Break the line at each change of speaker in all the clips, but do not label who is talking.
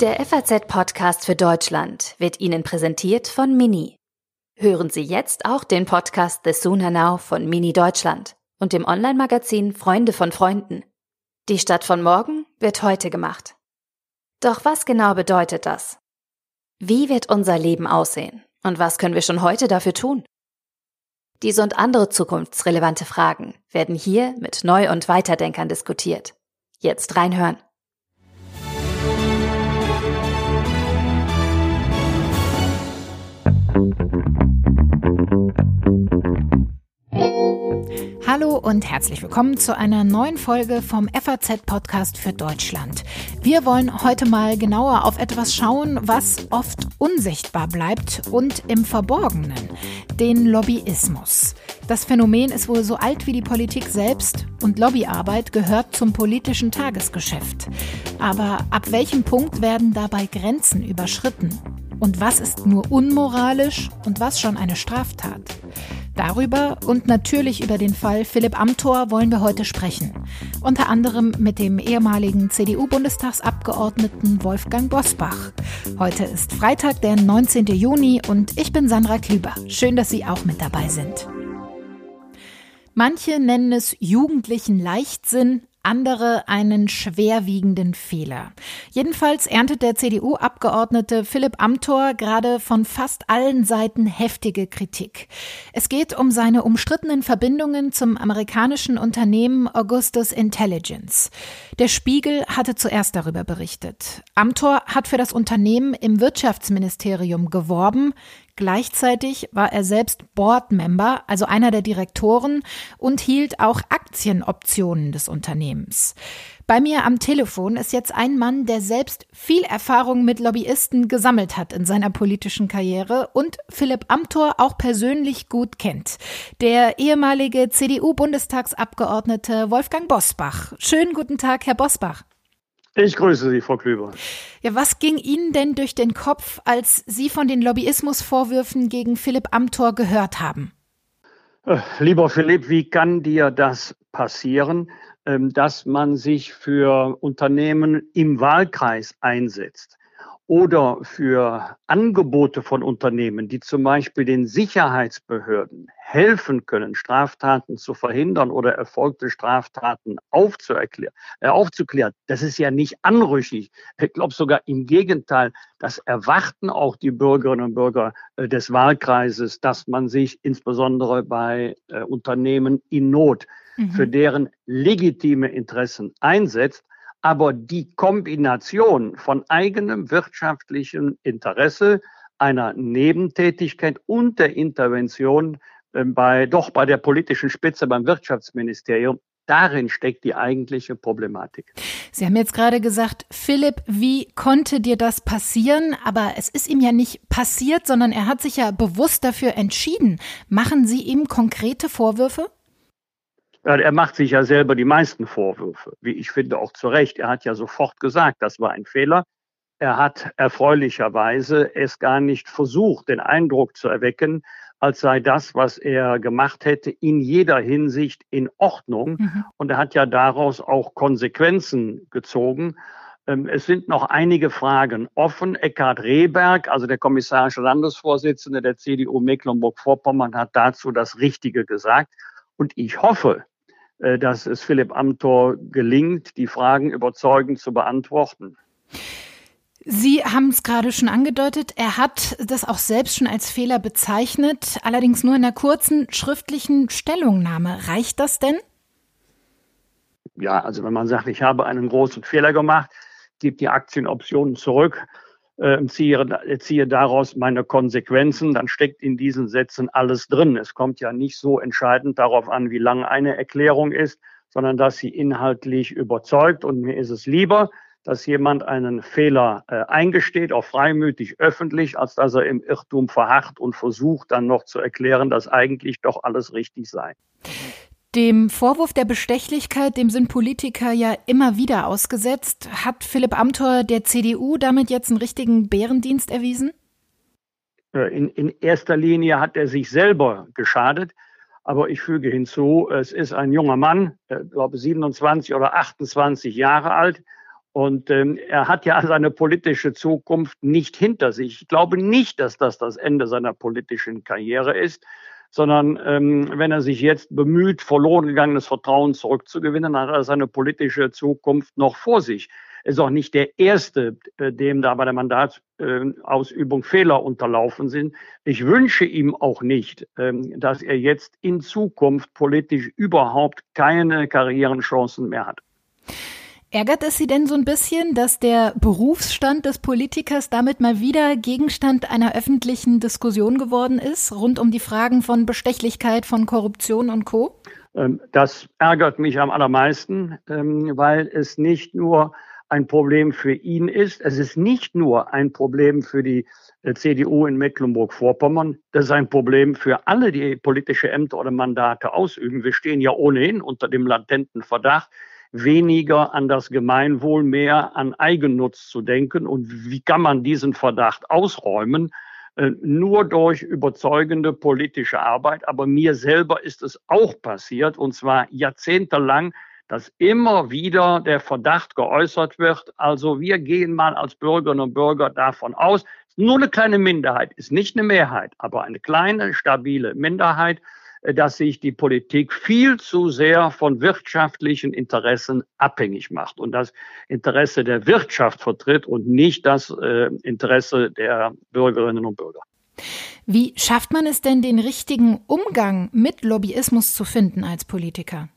Der FAZ-Podcast für Deutschland wird Ihnen präsentiert von Mini. Hören Sie jetzt auch den Podcast The Sooner Now von Mini Deutschland und dem Online-Magazin Freunde von Freunden. Die Stadt von morgen wird heute gemacht. Doch was genau bedeutet das? Wie wird unser Leben aussehen? Und was können wir schon heute dafür tun? Diese und andere zukunftsrelevante Fragen werden hier mit Neu- und Weiterdenkern diskutiert. Jetzt reinhören.
Hallo und herzlich willkommen zu einer neuen Folge vom FAZ Podcast für Deutschland. Wir wollen heute mal genauer auf etwas schauen, was oft unsichtbar bleibt und im Verborgenen, den Lobbyismus. Das Phänomen ist wohl so alt wie die Politik selbst und Lobbyarbeit gehört zum politischen Tagesgeschäft. Aber ab welchem Punkt werden dabei Grenzen überschritten? Und was ist nur unmoralisch und was schon eine Straftat? Darüber und natürlich über den Fall Philipp Amthor wollen wir heute sprechen. Unter anderem mit dem ehemaligen CDU-Bundestagsabgeordneten Wolfgang Bosbach. Heute ist Freitag, der 19. Juni und ich bin Sandra Klüber. Schön, dass Sie auch mit dabei sind. Manche nennen es jugendlichen Leichtsinn, andere einen schwerwiegenden Fehler. Jedenfalls erntet der CDU-Abgeordnete Philipp Amthor gerade von fast allen Seiten heftige Kritik. Es geht um seine umstrittenen Verbindungen zum amerikanischen Unternehmen Augustus Intelligence. Der Spiegel hatte zuerst darüber berichtet. Amthor hat für das Unternehmen im Wirtschaftsministerium geworben, Gleichzeitig war er selbst Boardmember, also einer der Direktoren, und hielt auch Aktienoptionen des Unternehmens. Bei mir am Telefon ist jetzt ein Mann, der selbst viel Erfahrung mit Lobbyisten gesammelt hat in seiner politischen Karriere und Philipp Amthor auch persönlich gut kennt. Der ehemalige CDU-Bundestagsabgeordnete Wolfgang Bosbach. Schönen guten Tag, Herr Bosbach.
Ich grüße Sie, Frau Klüber.
Ja, was ging Ihnen denn durch den Kopf, als Sie von den Lobbyismusvorwürfen gegen Philipp Amthor gehört haben?
Äh, lieber Philipp, wie kann dir das passieren, ähm, dass man sich für Unternehmen im Wahlkreis einsetzt? Oder für Angebote von Unternehmen, die zum Beispiel den Sicherheitsbehörden helfen können, Straftaten zu verhindern oder erfolgte Straftaten aufzuklären, äh, aufzuklären. Das ist ja nicht anrüchig. Ich glaube sogar im Gegenteil, das erwarten auch die Bürgerinnen und Bürger äh, des Wahlkreises, dass man sich insbesondere bei äh, Unternehmen in Not mhm. für deren legitime Interessen einsetzt. Aber die Kombination von eigenem wirtschaftlichem Interesse, einer Nebentätigkeit und der Intervention ähm, bei, doch bei der politischen Spitze beim Wirtschaftsministerium, Darin steckt die eigentliche Problematik.
Sie haben jetzt gerade gesagt, Philipp, wie konnte dir das passieren? Aber es ist ihm ja nicht passiert, sondern er hat sich ja bewusst dafür entschieden. Machen Sie ihm konkrete Vorwürfe?
Er macht sich ja selber die meisten Vorwürfe, wie ich finde auch zu Recht. Er hat ja sofort gesagt, das war ein Fehler. Er hat erfreulicherweise es gar nicht versucht, den Eindruck zu erwecken, als sei das, was er gemacht hätte, in jeder Hinsicht in Ordnung. Mhm. Und er hat ja daraus auch Konsequenzen gezogen. Ähm, es sind noch einige Fragen offen. Eckhard Rehberg, also der kommissarische Landesvorsitzende der CDU Mecklenburg-Vorpommern, hat dazu das Richtige gesagt. Und ich hoffe, dass es Philipp Amthor gelingt, die Fragen überzeugend zu beantworten.
Sie haben es gerade schon angedeutet, er hat das auch selbst schon als Fehler bezeichnet, allerdings nur in einer kurzen schriftlichen Stellungnahme. Reicht das denn?
Ja, also wenn man sagt, ich habe einen großen Fehler gemacht, gibt die Aktienoptionen zurück, äh, ziehe, ziehe daraus meine Konsequenzen, dann steckt in diesen Sätzen alles drin. Es kommt ja nicht so entscheidend darauf an, wie lang eine Erklärung ist, sondern dass sie inhaltlich überzeugt. Und mir ist es lieber, dass jemand einen Fehler äh, eingesteht, auch freimütig öffentlich, als dass er im Irrtum verharrt und versucht dann noch zu erklären, dass eigentlich doch alles richtig sei.
Dem Vorwurf der Bestechlichkeit, dem sind Politiker ja immer wieder ausgesetzt. Hat Philipp Amthor der CDU damit jetzt einen richtigen Bärendienst erwiesen?
In, in erster Linie hat er sich selber geschadet. Aber ich füge hinzu, es ist ein junger Mann, ich glaube 27 oder 28 Jahre alt. Und ähm, er hat ja seine politische Zukunft nicht hinter sich. Ich glaube nicht, dass das das Ende seiner politischen Karriere ist, sondern ähm, wenn er sich jetzt bemüht, verloren gegangenes Vertrauen zurückzugewinnen, dann hat er seine politische Zukunft noch vor sich. Ist auch nicht der Erste, äh, dem da bei der Mandatsausübung Fehler unterlaufen sind. Ich wünsche ihm auch nicht, ähm, dass er jetzt in Zukunft politisch überhaupt keine Karrierenchancen mehr hat.
Ärgert es Sie denn so ein bisschen, dass der Berufsstand des Politikers damit mal wieder Gegenstand einer öffentlichen Diskussion geworden ist, rund um die Fragen von Bestechlichkeit, von Korruption und Co?
Ähm, das ärgert mich am allermeisten, ähm, weil es nicht nur ein Problem für ihn ist, es ist nicht nur ein Problem für die äh, CDU in Mecklenburg-Vorpommern, das ist ein Problem für alle, die politische Ämter oder Mandate ausüben. Wir stehen ja ohnehin unter dem latenten Verdacht, weniger an das Gemeinwohl, mehr an Eigennutz zu denken. Und wie kann man diesen Verdacht ausräumen? Äh, nur durch überzeugende politische Arbeit. Aber mir selber ist es auch passiert, und zwar jahrzehntelang, dass immer wieder der Verdacht geäußert wird. Also wir gehen mal als Bürgerinnen und Bürger davon aus, nur eine kleine Minderheit ist nicht eine Mehrheit, aber eine kleine, stabile Minderheit dass sich die Politik viel zu sehr von wirtschaftlichen Interessen abhängig macht und das Interesse der Wirtschaft vertritt und nicht das äh, Interesse der Bürgerinnen und Bürger.
Wie schafft man es denn, den richtigen Umgang mit Lobbyismus zu finden als Politiker?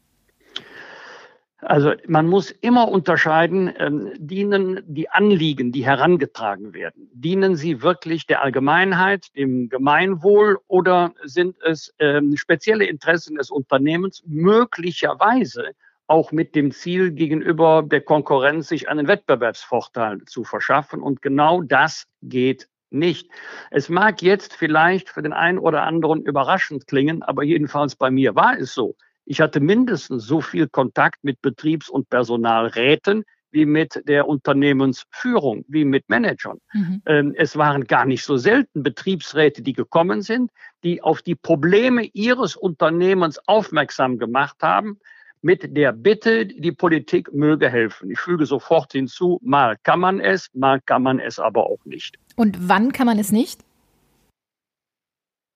Also man muss immer unterscheiden, ähm, dienen die Anliegen, die herangetragen werden, dienen sie wirklich der Allgemeinheit, dem Gemeinwohl oder sind es ähm, spezielle Interessen des Unternehmens, möglicherweise auch mit dem Ziel gegenüber der Konkurrenz sich einen Wettbewerbsvorteil zu verschaffen. Und genau das geht nicht. Es mag jetzt vielleicht für den einen oder anderen überraschend klingen, aber jedenfalls bei mir war es so. Ich hatte mindestens so viel Kontakt mit Betriebs- und Personalräten wie mit der Unternehmensführung, wie mit Managern. Mhm. Ähm, es waren gar nicht so selten Betriebsräte, die gekommen sind, die auf die Probleme ihres Unternehmens aufmerksam gemacht haben, mit der Bitte, die Politik möge helfen. Ich füge sofort hinzu, mal kann man es, mal kann man es aber auch nicht.
Und wann kann man es nicht?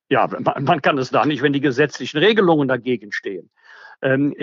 Ja, man kann es da nicht, wenn die gesetzlichen Regelungen dagegen stehen. Ähm,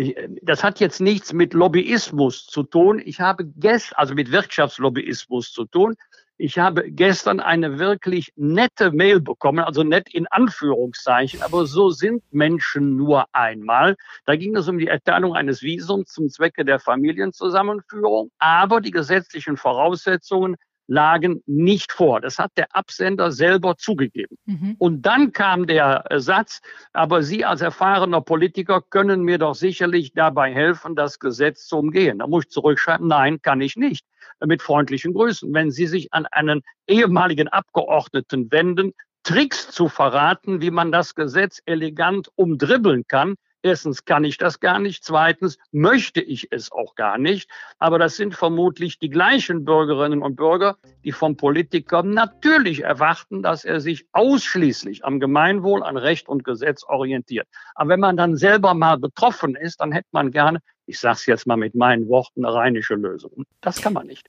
das hat jetzt nichts mit Lobbyismus zu tun. Ich habe gestern, also mit Wirtschaftslobbyismus zu tun. Ich habe gestern eine wirklich nette Mail bekommen, also nett in Anführungszeichen, aber so sind Menschen nur einmal. Da ging es um die Erteilung eines Visums zum Zwecke der Familienzusammenführung, aber die gesetzlichen Voraussetzungen lagen nicht vor. Das hat der Absender selber zugegeben. Mhm. Und dann kam der Satz, aber Sie als erfahrener Politiker können mir doch sicherlich dabei helfen, das Gesetz zu umgehen. Da muss ich zurückschreiben, nein, kann ich nicht. Mit freundlichen Grüßen. Wenn Sie sich an einen ehemaligen Abgeordneten wenden, Tricks zu verraten, wie man das Gesetz elegant umdribbeln kann, Erstens kann ich das gar nicht. Zweitens möchte ich es auch gar nicht. Aber das sind vermutlich die gleichen Bürgerinnen und Bürger, die vom Politiker natürlich erwarten, dass er sich ausschließlich am Gemeinwohl, an Recht und Gesetz orientiert. Aber wenn man dann selber mal betroffen ist, dann hätte man gerne, ich sage es jetzt mal mit meinen Worten, eine rheinische Lösung. Das kann man nicht.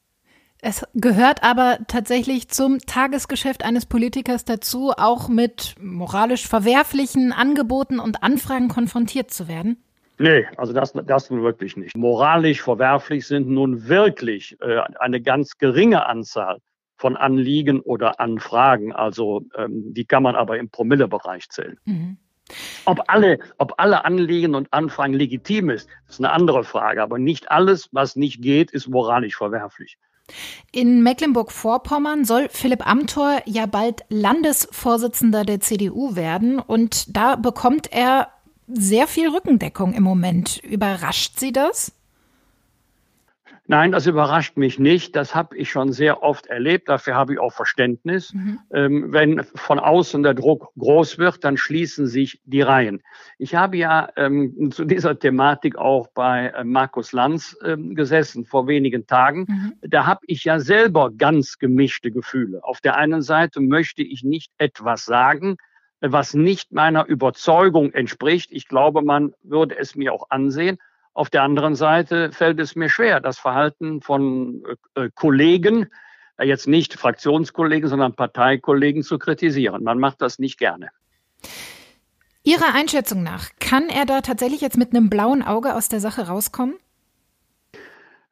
Es gehört aber tatsächlich zum Tagesgeschäft eines Politikers dazu, auch mit moralisch verwerflichen Angeboten und Anfragen konfrontiert zu werden?
Nee, also das, das nun wirklich nicht. Moralisch verwerflich sind nun wirklich äh, eine ganz geringe Anzahl von Anliegen oder Anfragen. Also ähm, die kann man aber im Promillebereich zählen. Mhm. Ob alle, ob alle Anliegen und Anfragen legitim ist, ist eine andere Frage. Aber nicht alles, was nicht geht, ist moralisch verwerflich.
In Mecklenburg-Vorpommern soll Philipp Amthor ja bald Landesvorsitzender der CDU werden und da bekommt er sehr viel Rückendeckung im Moment. Überrascht Sie das?
Nein, das überrascht mich nicht. Das habe ich schon sehr oft erlebt. Dafür habe ich auch Verständnis. Mhm. Ähm, wenn von außen der Druck groß wird, dann schließen sich die Reihen. Ich habe ja ähm, zu dieser Thematik auch bei äh, Markus Lanz ähm, gesessen vor wenigen Tagen. Mhm. Da habe ich ja selber ganz gemischte Gefühle. Auf der einen Seite möchte ich nicht etwas sagen, was nicht meiner Überzeugung entspricht. Ich glaube, man würde es mir auch ansehen. Auf der anderen Seite fällt es mir schwer, das Verhalten von äh, Kollegen, äh, jetzt nicht Fraktionskollegen, sondern Parteikollegen zu kritisieren. Man macht das nicht gerne.
Ihrer Einschätzung nach, kann er da tatsächlich jetzt mit einem blauen Auge aus der Sache rauskommen?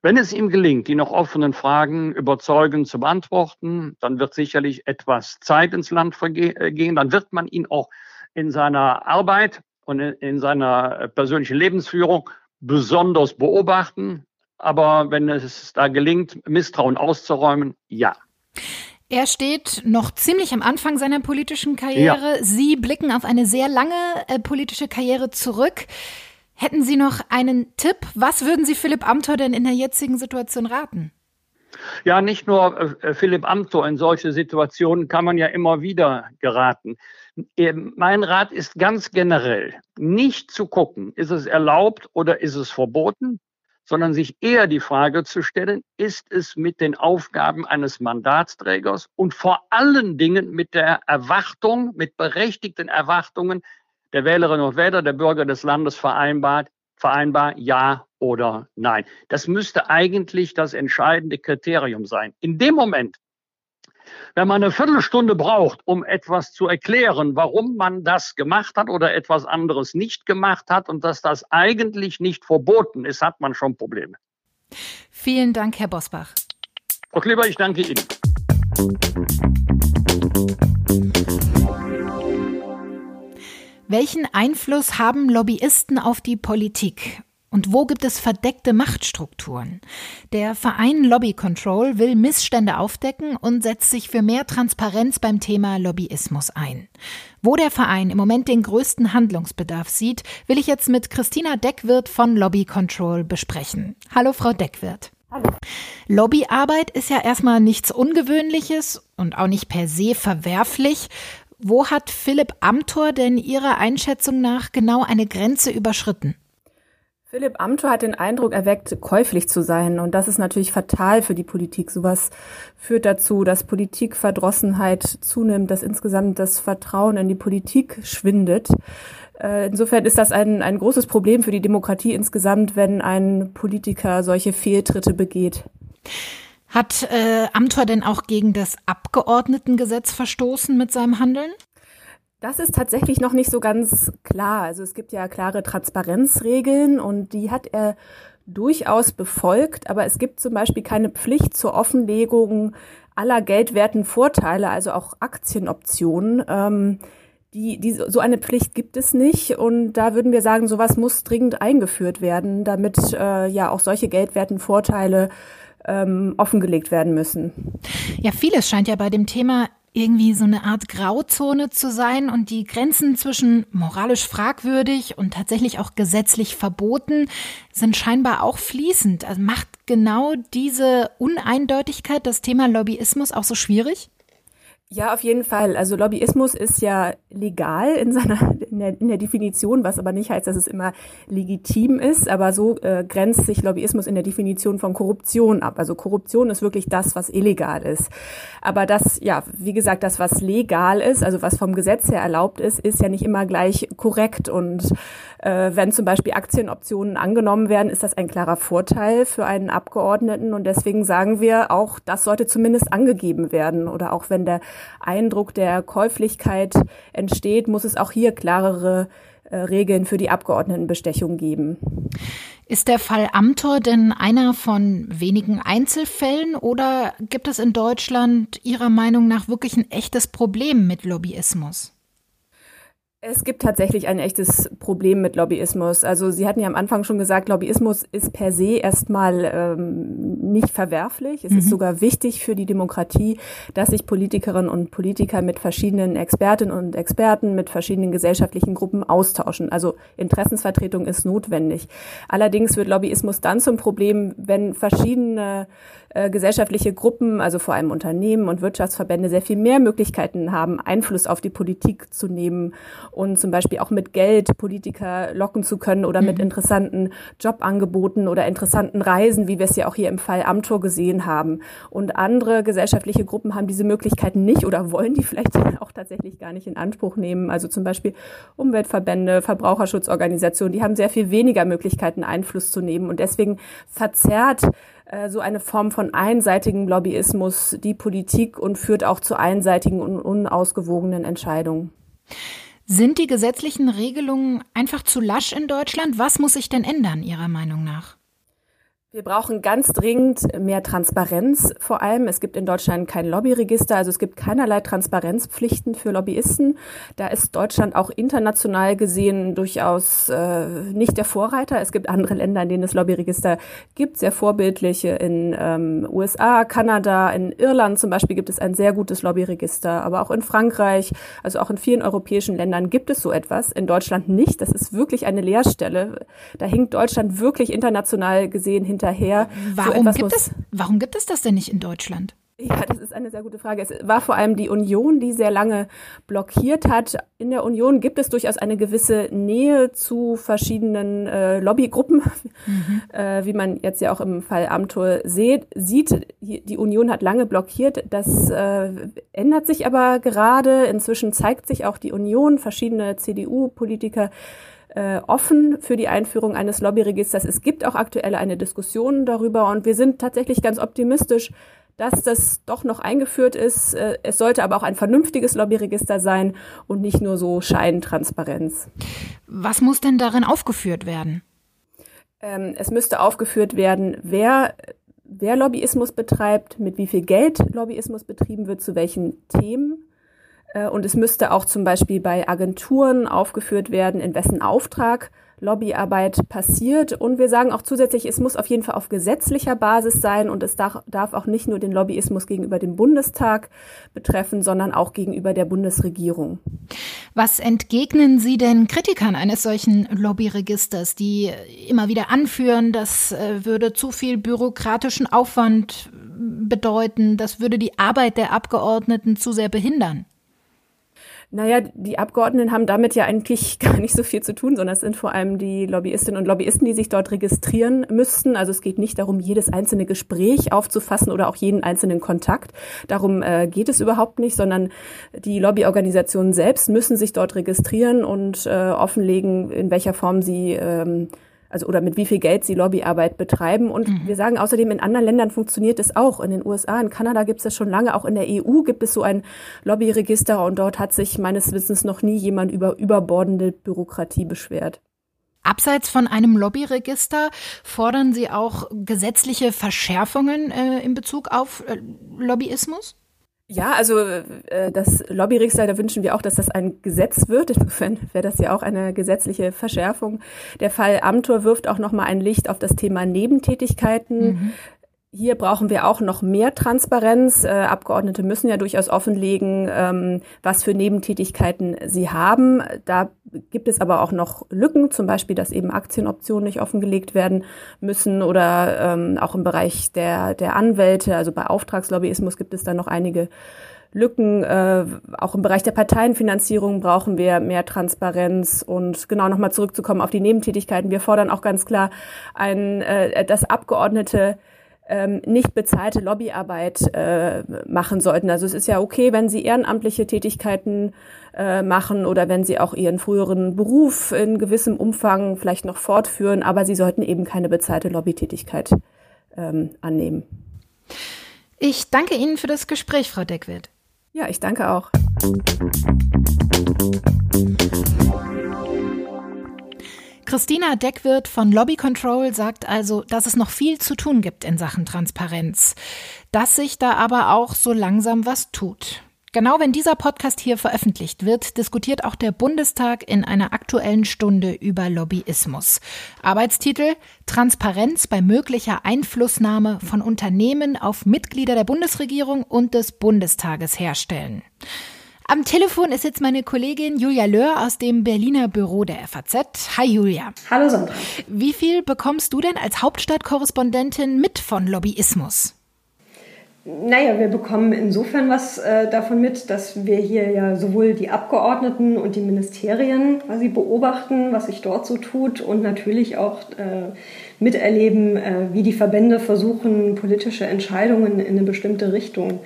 Wenn es ihm gelingt, die noch offenen Fragen überzeugend zu beantworten, dann wird sicherlich etwas Zeit ins Land äh, gehen. Dann wird man ihn auch in seiner Arbeit und in seiner persönlichen Lebensführung besonders beobachten. Aber wenn es da gelingt, Misstrauen auszuräumen, ja.
Er steht noch ziemlich am Anfang seiner politischen Karriere. Ja. Sie blicken auf eine sehr lange äh, politische Karriere zurück. Hätten Sie noch einen Tipp? Was würden Sie Philipp Amthor denn in der jetzigen Situation raten?
Ja, nicht nur äh, Philipp Amthor. In solche Situationen kann man ja immer wieder geraten. Ähm, mein Rat ist ganz generell, nicht zu gucken, ist es erlaubt oder ist es verboten, sondern sich eher die Frage zu stellen, ist es mit den Aufgaben eines Mandatsträgers und vor allen Dingen mit der Erwartung, mit berechtigten Erwartungen der Wählerinnen und Wähler, der Bürger des Landes vereinbart, vereinbar, ja oder nein. Das müsste eigentlich das entscheidende Kriterium sein. In dem Moment, wenn man eine Viertelstunde braucht, um etwas zu erklären, warum man das gemacht hat oder etwas anderes nicht gemacht hat und dass das eigentlich nicht verboten ist, hat man schon Probleme.
Vielen Dank, Herr Bosbach.
Frau Kleber, ich danke Ihnen.
Welchen Einfluss haben Lobbyisten auf die Politik? Und wo gibt es verdeckte Machtstrukturen? Der Verein Lobby Control will Missstände aufdecken und setzt sich für mehr Transparenz beim Thema Lobbyismus ein. Wo der Verein im Moment den größten Handlungsbedarf sieht, will ich jetzt mit Christina Deckwirt von Lobby Control besprechen. Hallo, Frau Deckwirt. Hallo. Lobbyarbeit ist ja erstmal nichts Ungewöhnliches und auch nicht per se verwerflich. Wo hat Philipp Amthor denn Ihrer Einschätzung nach genau eine Grenze überschritten?
Philipp Amthor hat den Eindruck erweckt, käuflich zu sein. Und das ist natürlich fatal für die Politik. Sowas führt dazu, dass Politikverdrossenheit zunimmt, dass insgesamt das Vertrauen in die Politik schwindet. Äh, insofern ist das ein, ein großes Problem für die Demokratie insgesamt, wenn ein Politiker solche Fehltritte begeht.
Hat äh, Amthor denn auch gegen das Abgeordnetengesetz verstoßen mit seinem Handeln?
Das ist tatsächlich noch nicht so ganz klar. Also es gibt ja klare Transparenzregeln und die hat er durchaus befolgt, aber es gibt zum Beispiel keine Pflicht zur Offenlegung aller geldwerten Vorteile, also auch Aktienoptionen. Ähm, die, die, so eine Pflicht gibt es nicht und da würden wir sagen, sowas muss dringend eingeführt werden, damit äh, ja auch solche geldwerten Vorteile ähm, offengelegt werden müssen.
Ja, vieles scheint ja bei dem Thema irgendwie so eine Art Grauzone zu sein und die Grenzen zwischen moralisch fragwürdig und tatsächlich auch gesetzlich verboten sind scheinbar auch fließend. Also macht genau diese Uneindeutigkeit das Thema Lobbyismus auch so schwierig?
Ja, auf jeden Fall. Also Lobbyismus ist ja legal in seiner in der, in der Definition, was aber nicht heißt, dass es immer legitim ist. Aber so äh, grenzt sich Lobbyismus in der Definition von Korruption ab. Also Korruption ist wirklich das, was illegal ist. Aber das, ja, wie gesagt, das, was legal ist, also was vom Gesetz her erlaubt ist, ist ja nicht immer gleich korrekt. Und äh, wenn zum Beispiel Aktienoptionen angenommen werden, ist das ein klarer Vorteil für einen Abgeordneten. Und deswegen sagen wir auch, das sollte zumindest angegeben werden. Oder auch wenn der Eindruck der Käuflichkeit entsteht, muss es auch hier klarere äh, Regeln für die Abgeordnetenbestechung geben.
Ist der Fall Amtor denn einer von wenigen Einzelfällen oder gibt es in Deutschland Ihrer Meinung nach wirklich ein echtes Problem mit Lobbyismus?
Es gibt tatsächlich ein echtes Problem mit Lobbyismus. Also Sie hatten ja am Anfang schon gesagt, Lobbyismus ist per se erstmal ähm, nicht verwerflich. Es mhm. ist sogar wichtig für die Demokratie, dass sich Politikerinnen und Politiker mit verschiedenen Expertinnen und Experten, mit verschiedenen gesellschaftlichen Gruppen austauschen. Also Interessensvertretung ist notwendig. Allerdings wird Lobbyismus dann zum Problem, wenn verschiedene äh, gesellschaftliche Gruppen, also vor allem Unternehmen und Wirtschaftsverbände, sehr viel mehr Möglichkeiten haben, Einfluss auf die Politik zu nehmen und zum Beispiel auch mit Geld Politiker locken zu können oder mhm. mit interessanten Jobangeboten oder interessanten Reisen, wie wir es ja auch hier im Fall Amtor gesehen haben. Und andere gesellschaftliche Gruppen haben diese Möglichkeiten nicht oder wollen die vielleicht auch tatsächlich gar nicht in Anspruch nehmen. Also zum Beispiel Umweltverbände, Verbraucherschutzorganisationen, die haben sehr viel weniger Möglichkeiten, Einfluss zu nehmen. Und deswegen verzerrt so eine Form von einseitigem Lobbyismus die Politik und führt auch zu einseitigen und unausgewogenen Entscheidungen.
Sind die gesetzlichen Regelungen einfach zu lasch in Deutschland? Was muss sich denn ändern, Ihrer Meinung nach?
Wir brauchen ganz dringend mehr Transparenz vor allem. Es gibt in Deutschland kein Lobbyregister, also es gibt keinerlei Transparenzpflichten für Lobbyisten. Da ist Deutschland auch international gesehen durchaus äh, nicht der Vorreiter. Es gibt andere Länder, in denen es Lobbyregister gibt, sehr vorbildliche. In ähm, USA, Kanada, in Irland zum Beispiel gibt es ein sehr gutes Lobbyregister, aber auch in Frankreich, also auch in vielen europäischen Ländern gibt es so etwas. In Deutschland nicht. Das ist wirklich eine Leerstelle. Da hinkt Deutschland wirklich international gesehen hin hinterher.
Warum, so gibt es, warum gibt es das denn nicht in Deutschland?
Ja, das ist eine sehr gute Frage. Es war vor allem die Union, die sehr lange blockiert hat. In der Union gibt es durchaus eine gewisse Nähe zu verschiedenen äh, Lobbygruppen, mhm. äh, wie man jetzt ja auch im Fall Amtor sieht. Die Union hat lange blockiert. Das äh, ändert sich aber gerade. Inzwischen zeigt sich auch die Union, verschiedene CDU-Politiker äh, offen für die Einführung eines Lobbyregisters. Es gibt auch aktuell eine Diskussion darüber und wir sind tatsächlich ganz optimistisch, dass das doch noch eingeführt ist. Äh, es sollte aber auch ein vernünftiges Lobbyregister sein und nicht nur so Scheintransparenz.
Was muss denn darin aufgeführt werden?
Ähm, es müsste aufgeführt werden, wer, wer Lobbyismus betreibt, mit wie viel Geld Lobbyismus betrieben wird, zu welchen Themen und es müsste auch zum Beispiel bei Agenturen aufgeführt werden, in wessen Auftrag Lobbyarbeit passiert. Und wir sagen auch zusätzlich, es muss auf jeden Fall auf gesetzlicher Basis sein und es darf, darf auch nicht nur den Lobbyismus gegenüber dem Bundestag betreffen, sondern auch gegenüber der Bundesregierung.
Was entgegnen Sie denn Kritikern eines solchen Lobbyregisters, die immer wieder anführen, das äh, würde zu viel bürokratischen Aufwand bedeuten, das würde die Arbeit der Abgeordneten zu sehr behindern?
Naja, die Abgeordneten haben damit ja eigentlich gar nicht so viel zu tun, sondern es sind vor allem die Lobbyistinnen und Lobbyisten, die sich dort registrieren müssten. Also es geht nicht darum, jedes einzelne Gespräch aufzufassen oder auch jeden einzelnen Kontakt. Darum äh, geht es überhaupt nicht, sondern die Lobbyorganisationen selbst müssen sich dort registrieren und äh, offenlegen, in welcher Form sie ähm, also oder mit wie viel Geld sie Lobbyarbeit betreiben. Und mhm. wir sagen außerdem, in anderen Ländern funktioniert es auch. In den USA, in Kanada gibt es das schon lange, auch in der EU gibt es so ein Lobbyregister und dort hat sich meines Wissens noch nie jemand über überbordende Bürokratie beschwert.
Abseits von einem Lobbyregister fordern Sie auch gesetzliche Verschärfungen äh, in Bezug auf äh, Lobbyismus?
Ja, also äh, das Lobbyregister, da wünschen wir auch, dass das ein Gesetz wird. Insofern wäre das ja auch eine gesetzliche Verschärfung. Der Fall Amtor wirft auch noch mal ein Licht auf das Thema Nebentätigkeiten. Mhm. Hier brauchen wir auch noch mehr Transparenz. Äh, Abgeordnete müssen ja durchaus offenlegen, ähm, was für Nebentätigkeiten sie haben. Da gibt es aber auch noch Lücken, zum Beispiel, dass eben Aktienoptionen nicht offengelegt werden müssen oder ähm, auch im Bereich der, der Anwälte, also bei Auftragslobbyismus gibt es da noch einige Lücken. Äh, auch im Bereich der Parteienfinanzierung brauchen wir mehr Transparenz und genau nochmal zurückzukommen auf die Nebentätigkeiten. Wir fordern auch ganz klar, ein, äh, dass Abgeordnete ähm, nicht bezahlte Lobbyarbeit äh, machen sollten. Also es ist ja okay, wenn sie ehrenamtliche Tätigkeiten äh, machen oder wenn sie auch ihren früheren Beruf in gewissem Umfang vielleicht noch fortführen, aber sie sollten eben keine bezahlte Lobbytätigkeit ähm, annehmen.
Ich danke Ihnen für das Gespräch, Frau Deckwitt.
Ja, ich danke auch.
Christina Deckwirt von Lobby Control sagt also, dass es noch viel zu tun gibt in Sachen Transparenz, dass sich da aber auch so langsam was tut. Genau wenn dieser Podcast hier veröffentlicht wird, diskutiert auch der Bundestag in einer aktuellen Stunde über Lobbyismus. Arbeitstitel Transparenz bei möglicher Einflussnahme von Unternehmen auf Mitglieder der Bundesregierung und des Bundestages herstellen. Am Telefon ist jetzt meine Kollegin Julia Löhr aus dem Berliner Büro der FAZ. Hi Julia.
Hallo Sandra.
Wie viel bekommst du denn als Hauptstadtkorrespondentin mit von Lobbyismus?
Naja, wir bekommen insofern was äh, davon mit, dass wir hier ja sowohl die Abgeordneten und die Ministerien quasi beobachten, was sich dort so tut und natürlich auch äh, miterleben, äh, wie die Verbände versuchen, politische Entscheidungen in eine bestimmte Richtung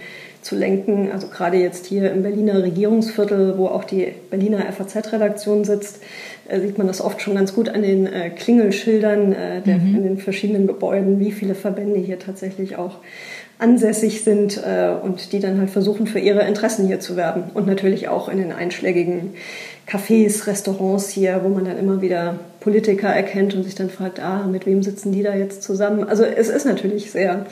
zu lenken. Also gerade jetzt hier im Berliner Regierungsviertel, wo auch die Berliner FAZ-Redaktion sitzt, äh, sieht man das oft schon ganz gut an den äh, Klingelschildern äh, der, mhm. in den verschiedenen Gebäuden, wie viele Verbände hier tatsächlich auch ansässig sind und die dann halt versuchen, für ihre Interessen hier zu werben. Und natürlich auch in den einschlägigen Cafés, Restaurants hier, wo man dann immer wieder Politiker erkennt und sich dann fragt, ah, mit wem sitzen die da jetzt zusammen? Also es ist natürlich sehr,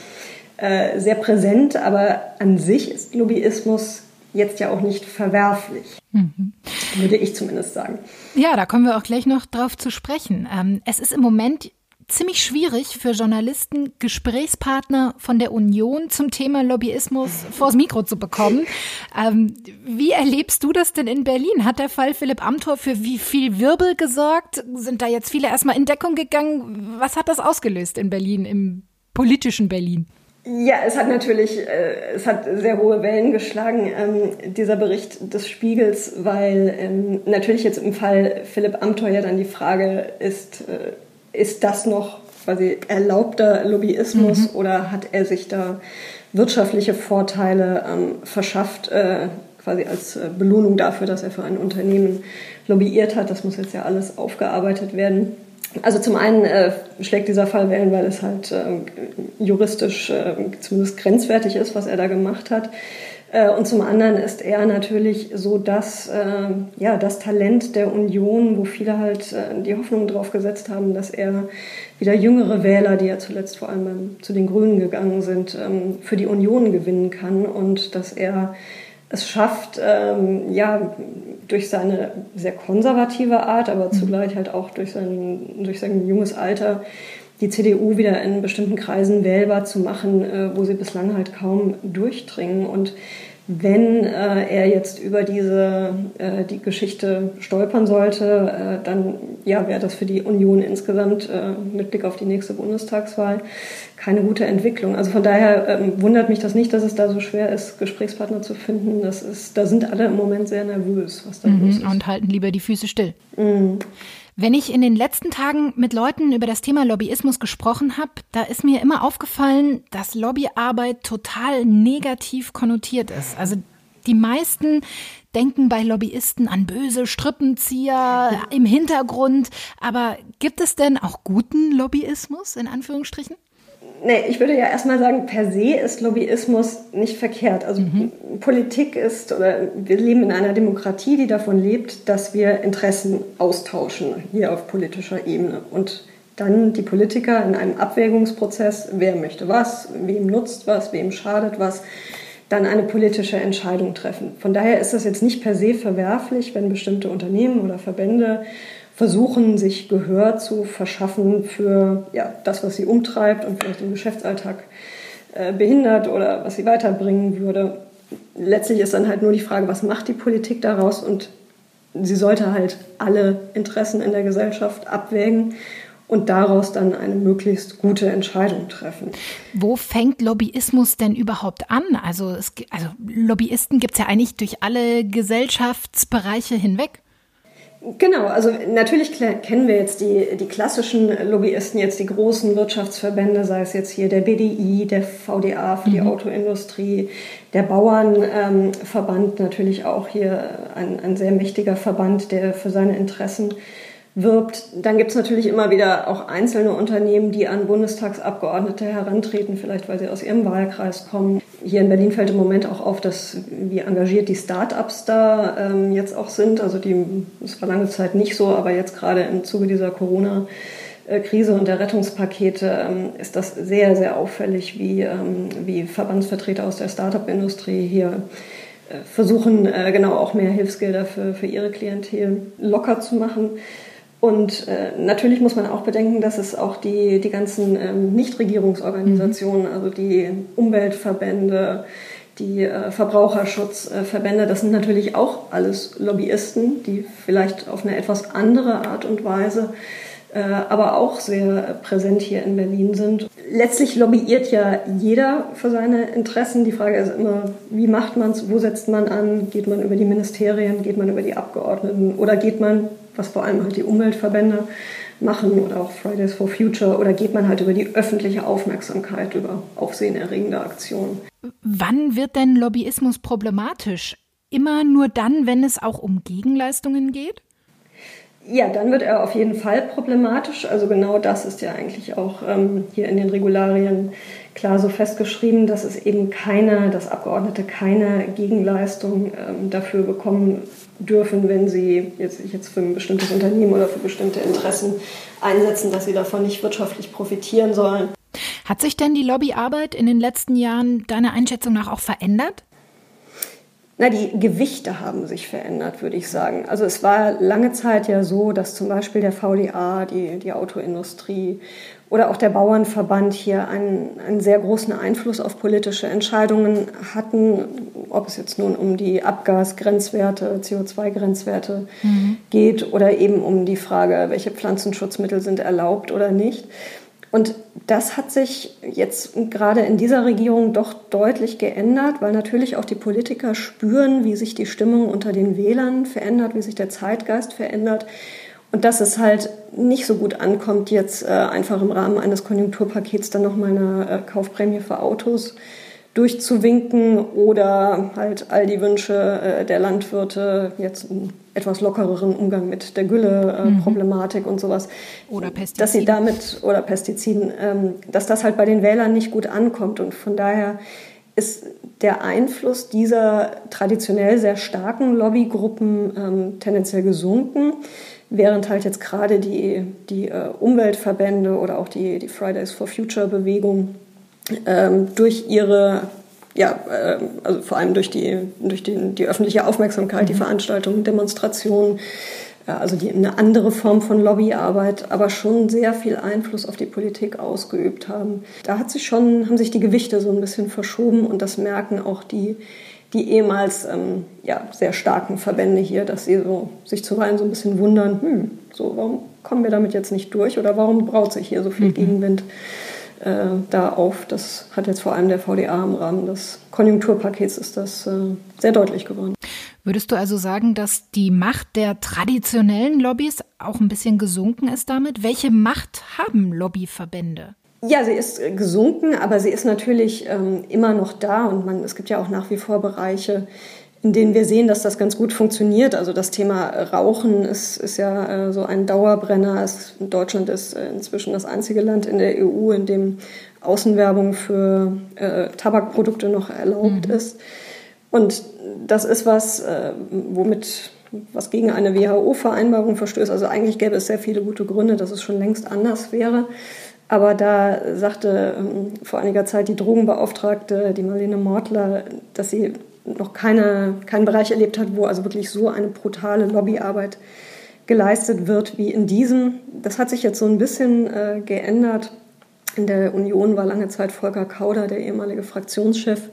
äh, sehr präsent, aber an sich ist Lobbyismus jetzt ja auch nicht verwerflich, mhm. würde ich zumindest sagen.
Ja, da kommen wir auch gleich noch drauf zu sprechen. Ähm, es ist im Moment ziemlich schwierig für Journalisten, Gesprächspartner von der Union zum Thema Lobbyismus vors Mikro zu bekommen. Ähm, wie erlebst du das denn in Berlin? Hat der Fall Philipp Amthor für wie viel Wirbel gesorgt? Sind da jetzt viele erstmal in Deckung gegangen? Was hat das ausgelöst in Berlin, im politischen Berlin?
Ja, es hat natürlich, äh, es hat sehr hohe Wellen geschlagen, ähm, dieser Bericht des Spiegels, weil ähm, natürlich jetzt im Fall Philipp Amthor ja dann die Frage ist, äh, ist das noch quasi erlaubter Lobbyismus mhm. oder hat er sich da wirtschaftliche Vorteile ähm, verschafft, äh, quasi als äh, Belohnung dafür, dass er für ein Unternehmen lobbyiert hat. Das muss jetzt ja alles aufgearbeitet werden. Also zum einen äh, schlägt dieser Fall Wellen, weil es halt äh, juristisch äh, zumindest grenzwertig ist, was er da gemacht hat. Äh, und zum anderen ist er natürlich so das, äh, ja, das Talent der Union, wo viele halt äh, die Hoffnung drauf gesetzt haben, dass er wieder jüngere Wähler, die ja zuletzt vor allem beim, zu den Grünen gegangen sind, ähm, für die Union gewinnen kann und dass er es schafft, ähm, ja, durch seine sehr konservative Art, aber mhm. zugleich halt auch durch sein, durch sein junges Alter, die CDU wieder in bestimmten Kreisen wählbar zu machen, äh, wo sie bislang halt kaum durchdringen. Und wenn äh, er jetzt über diese äh, die Geschichte stolpern sollte, äh, dann ja wäre das für die Union insgesamt äh, mit Blick auf die nächste Bundestagswahl keine gute Entwicklung. Also von daher ähm, wundert mich das nicht, dass es da so schwer ist, Gesprächspartner zu finden. Das ist, da sind alle im Moment sehr nervös, was da mhm, los ist.
Und halten lieber die Füße still. Mhm. Wenn ich in den letzten Tagen mit Leuten über das Thema Lobbyismus gesprochen habe, da ist mir immer aufgefallen, dass Lobbyarbeit total negativ konnotiert ist. Also die meisten denken bei Lobbyisten an böse Strippenzieher im Hintergrund. Aber gibt es denn auch guten Lobbyismus in Anführungsstrichen?
Nee, ich würde ja erstmal sagen, per se ist Lobbyismus nicht verkehrt. Also mhm. Politik ist, oder wir leben in einer Demokratie, die davon lebt, dass wir Interessen austauschen, hier auf politischer Ebene. Und dann die Politiker in einem Abwägungsprozess, wer möchte was, wem nutzt was, wem schadet was, dann eine politische Entscheidung treffen. Von daher ist das jetzt nicht per se verwerflich, wenn bestimmte Unternehmen oder Verbände versuchen, sich Gehör zu verschaffen für ja, das, was sie umtreibt und vielleicht im Geschäftsalltag äh, behindert oder was sie weiterbringen würde. Letztlich ist dann halt nur die Frage, was macht die Politik daraus und sie sollte halt alle Interessen in der Gesellschaft abwägen und daraus dann eine möglichst gute Entscheidung treffen.
Wo fängt Lobbyismus denn überhaupt an? Also, es, also Lobbyisten gibt es ja eigentlich durch alle Gesellschaftsbereiche hinweg.
Genau, also natürlich kennen wir jetzt die, die klassischen Lobbyisten, jetzt die großen Wirtschaftsverbände, sei es jetzt hier der BDI, der VDA für die mhm. Autoindustrie, der Bauernverband ähm, natürlich auch hier ein, ein sehr mächtiger Verband, der für seine Interessen wirbt. Dann gibt es natürlich immer wieder auch einzelne Unternehmen, die an Bundestagsabgeordnete herantreten, vielleicht weil sie aus ihrem Wahlkreis kommen. Hier in Berlin fällt im Moment auch auf, dass wie engagiert die Start-ups da ähm, jetzt auch sind. Also die, das war lange Zeit nicht so, aber jetzt gerade im Zuge dieser Corona- Krise und der Rettungspakete ähm, ist das sehr, sehr auffällig, wie, ähm, wie Verbandsvertreter aus der Start-up-Industrie hier äh, versuchen, äh, genau auch mehr Hilfsgelder für, für ihre Klientel locker zu machen. Und äh, natürlich muss man auch bedenken, dass es auch die, die ganzen ähm, Nichtregierungsorganisationen, mhm. also die Umweltverbände, die äh, Verbraucherschutzverbände, das sind natürlich auch alles Lobbyisten, die vielleicht auf eine etwas andere Art und Weise äh, aber auch sehr präsent hier in Berlin sind. Letztlich lobbyiert ja jeder für seine Interessen. Die Frage ist immer, wie macht man es, wo setzt man an, geht man über die Ministerien, geht man über die Abgeordneten oder geht man, was vor allem halt die Umweltverbände machen oder auch Fridays for Future oder geht man halt über die öffentliche Aufmerksamkeit, über aufsehenerregende Aktionen.
Wann wird denn Lobbyismus problematisch? Immer nur dann, wenn es auch um Gegenleistungen geht?
Ja, dann wird er auf jeden Fall problematisch. Also genau das ist ja eigentlich auch ähm, hier in den Regularien klar so festgeschrieben, dass es eben keine, dass Abgeordnete keine Gegenleistung ähm, dafür bekommen dürfen, wenn sie jetzt, jetzt für ein bestimmtes Unternehmen oder für bestimmte Interessen einsetzen, dass sie davon nicht wirtschaftlich profitieren sollen.
Hat sich denn die Lobbyarbeit in den letzten Jahren deiner Einschätzung nach auch verändert?
Na, die Gewichte haben sich verändert, würde ich sagen. Also es war lange Zeit ja so, dass zum Beispiel der VDA, die, die Autoindustrie oder auch der Bauernverband hier einen, einen sehr großen Einfluss auf politische Entscheidungen hatten, ob es jetzt nun um die Abgasgrenzwerte, CO2-Grenzwerte mhm. geht oder eben um die Frage, welche Pflanzenschutzmittel sind erlaubt oder nicht. Und das hat sich jetzt gerade in dieser Regierung doch deutlich geändert, weil natürlich auch die Politiker spüren, wie sich die Stimmung unter den Wählern verändert, wie sich der Zeitgeist verändert. Und dass es halt nicht so gut ankommt, jetzt äh, einfach im Rahmen eines Konjunkturpakets dann nochmal eine äh, Kaufprämie für Autos durchzuwinken oder halt all die Wünsche äh, der Landwirte, jetzt etwas lockereren Umgang mit der Gülle-Problematik äh, mhm. und sowas.
Oder Pestiziden.
Dass sie damit, oder Pestiziden, ähm, dass das halt bei den Wählern nicht gut ankommt. Und von daher ist der Einfluss dieser traditionell sehr starken Lobbygruppen ähm, tendenziell gesunken, während halt jetzt gerade die, die äh, Umweltverbände oder auch die, die Fridays for Future Bewegung ähm, durch ihre, ja, äh, also vor allem durch die, durch die, die öffentliche Aufmerksamkeit, mhm. die Veranstaltungen, Demonstrationen, ja, also die, eine andere Form von Lobbyarbeit, aber schon sehr viel Einfluss auf die Politik ausgeübt haben. Da hat sich schon, haben sich die Gewichte so ein bisschen verschoben und das merken auch die, die ehemals ähm, ja, sehr starken Verbände hier, dass sie so, sich zuweilen so ein bisschen wundern, hm, so, warum kommen wir damit jetzt nicht durch oder warum braut sich hier so viel mhm. Gegenwind? Äh, da auf. Das hat jetzt vor allem der VDA im Rahmen des Konjunkturpakets ist das äh, sehr deutlich geworden.
Würdest du also sagen, dass die Macht der traditionellen Lobbys auch ein bisschen gesunken ist damit? Welche Macht haben Lobbyverbände?
Ja, sie ist gesunken, aber sie ist natürlich ähm, immer noch da und man, es gibt ja auch nach wie vor Bereiche, in denen wir sehen, dass das ganz gut funktioniert. Also das Thema Rauchen ist, ist ja äh, so ein Dauerbrenner. Es, Deutschland ist äh, inzwischen das einzige Land in der EU, in dem Außenwerbung für äh, Tabakprodukte noch erlaubt mhm. ist. Und das ist was, äh, womit was gegen eine WHO-Vereinbarung verstößt. Also eigentlich gäbe es sehr viele gute Gründe, dass es schon längst anders wäre. Aber da sagte ähm, vor einiger Zeit die Drogenbeauftragte, die Marlene Mortler, dass sie noch keine, keinen Bereich erlebt hat, wo also wirklich so eine brutale Lobbyarbeit geleistet wird wie in diesem. Das hat sich jetzt so ein bisschen äh, geändert. In der Union war lange Zeit Volker Kauder, der ehemalige Fraktionschef,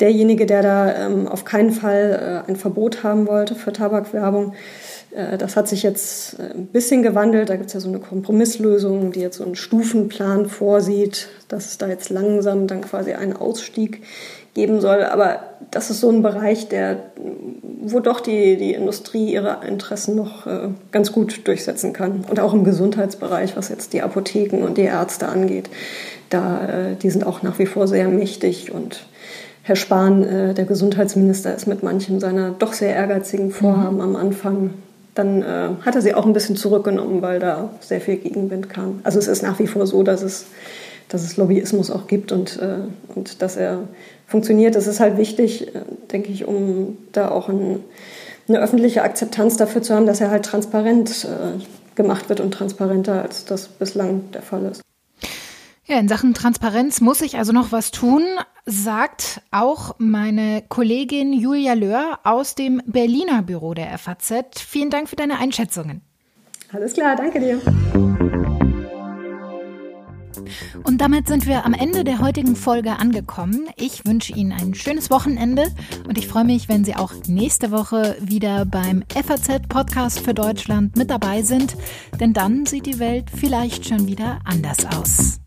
derjenige, der da ähm, auf keinen Fall äh, ein Verbot haben wollte für Tabakwerbung. Äh, das hat sich jetzt äh, ein bisschen gewandelt. Da gibt es ja so eine Kompromisslösung, die jetzt so einen Stufenplan vorsieht, dass es da jetzt langsam dann quasi einen Ausstieg geben soll. Aber das ist so ein Bereich, der, wo doch die, die Industrie ihre Interessen noch äh, ganz gut durchsetzen kann. Und auch im Gesundheitsbereich, was jetzt die Apotheken und die Ärzte angeht, da, äh, die sind auch nach wie vor sehr mächtig und Herr Spahn, äh, der Gesundheitsminister, ist mit manchen seiner doch sehr ehrgeizigen Vorhaben mhm. am Anfang dann äh, hat er sie auch ein bisschen zurückgenommen, weil da sehr viel Gegenwind kam. Also es ist nach wie vor so, dass es, dass es Lobbyismus auch gibt und, äh, und dass er funktioniert. Das ist halt wichtig, äh, denke ich, um da auch ein, eine öffentliche Akzeptanz dafür zu haben, dass er halt transparent äh, gemacht wird und transparenter, als das bislang der Fall ist.
Ja, in Sachen Transparenz muss ich also noch was tun, sagt auch meine Kollegin Julia Löhr aus dem Berliner Büro der FAZ. Vielen Dank für deine Einschätzungen.
Alles klar, danke dir.
Und damit sind wir am Ende der heutigen Folge angekommen. Ich wünsche Ihnen ein schönes Wochenende und ich freue mich, wenn Sie auch nächste Woche wieder beim FAZ Podcast für Deutschland mit dabei sind, denn dann sieht die Welt vielleicht schon wieder anders aus.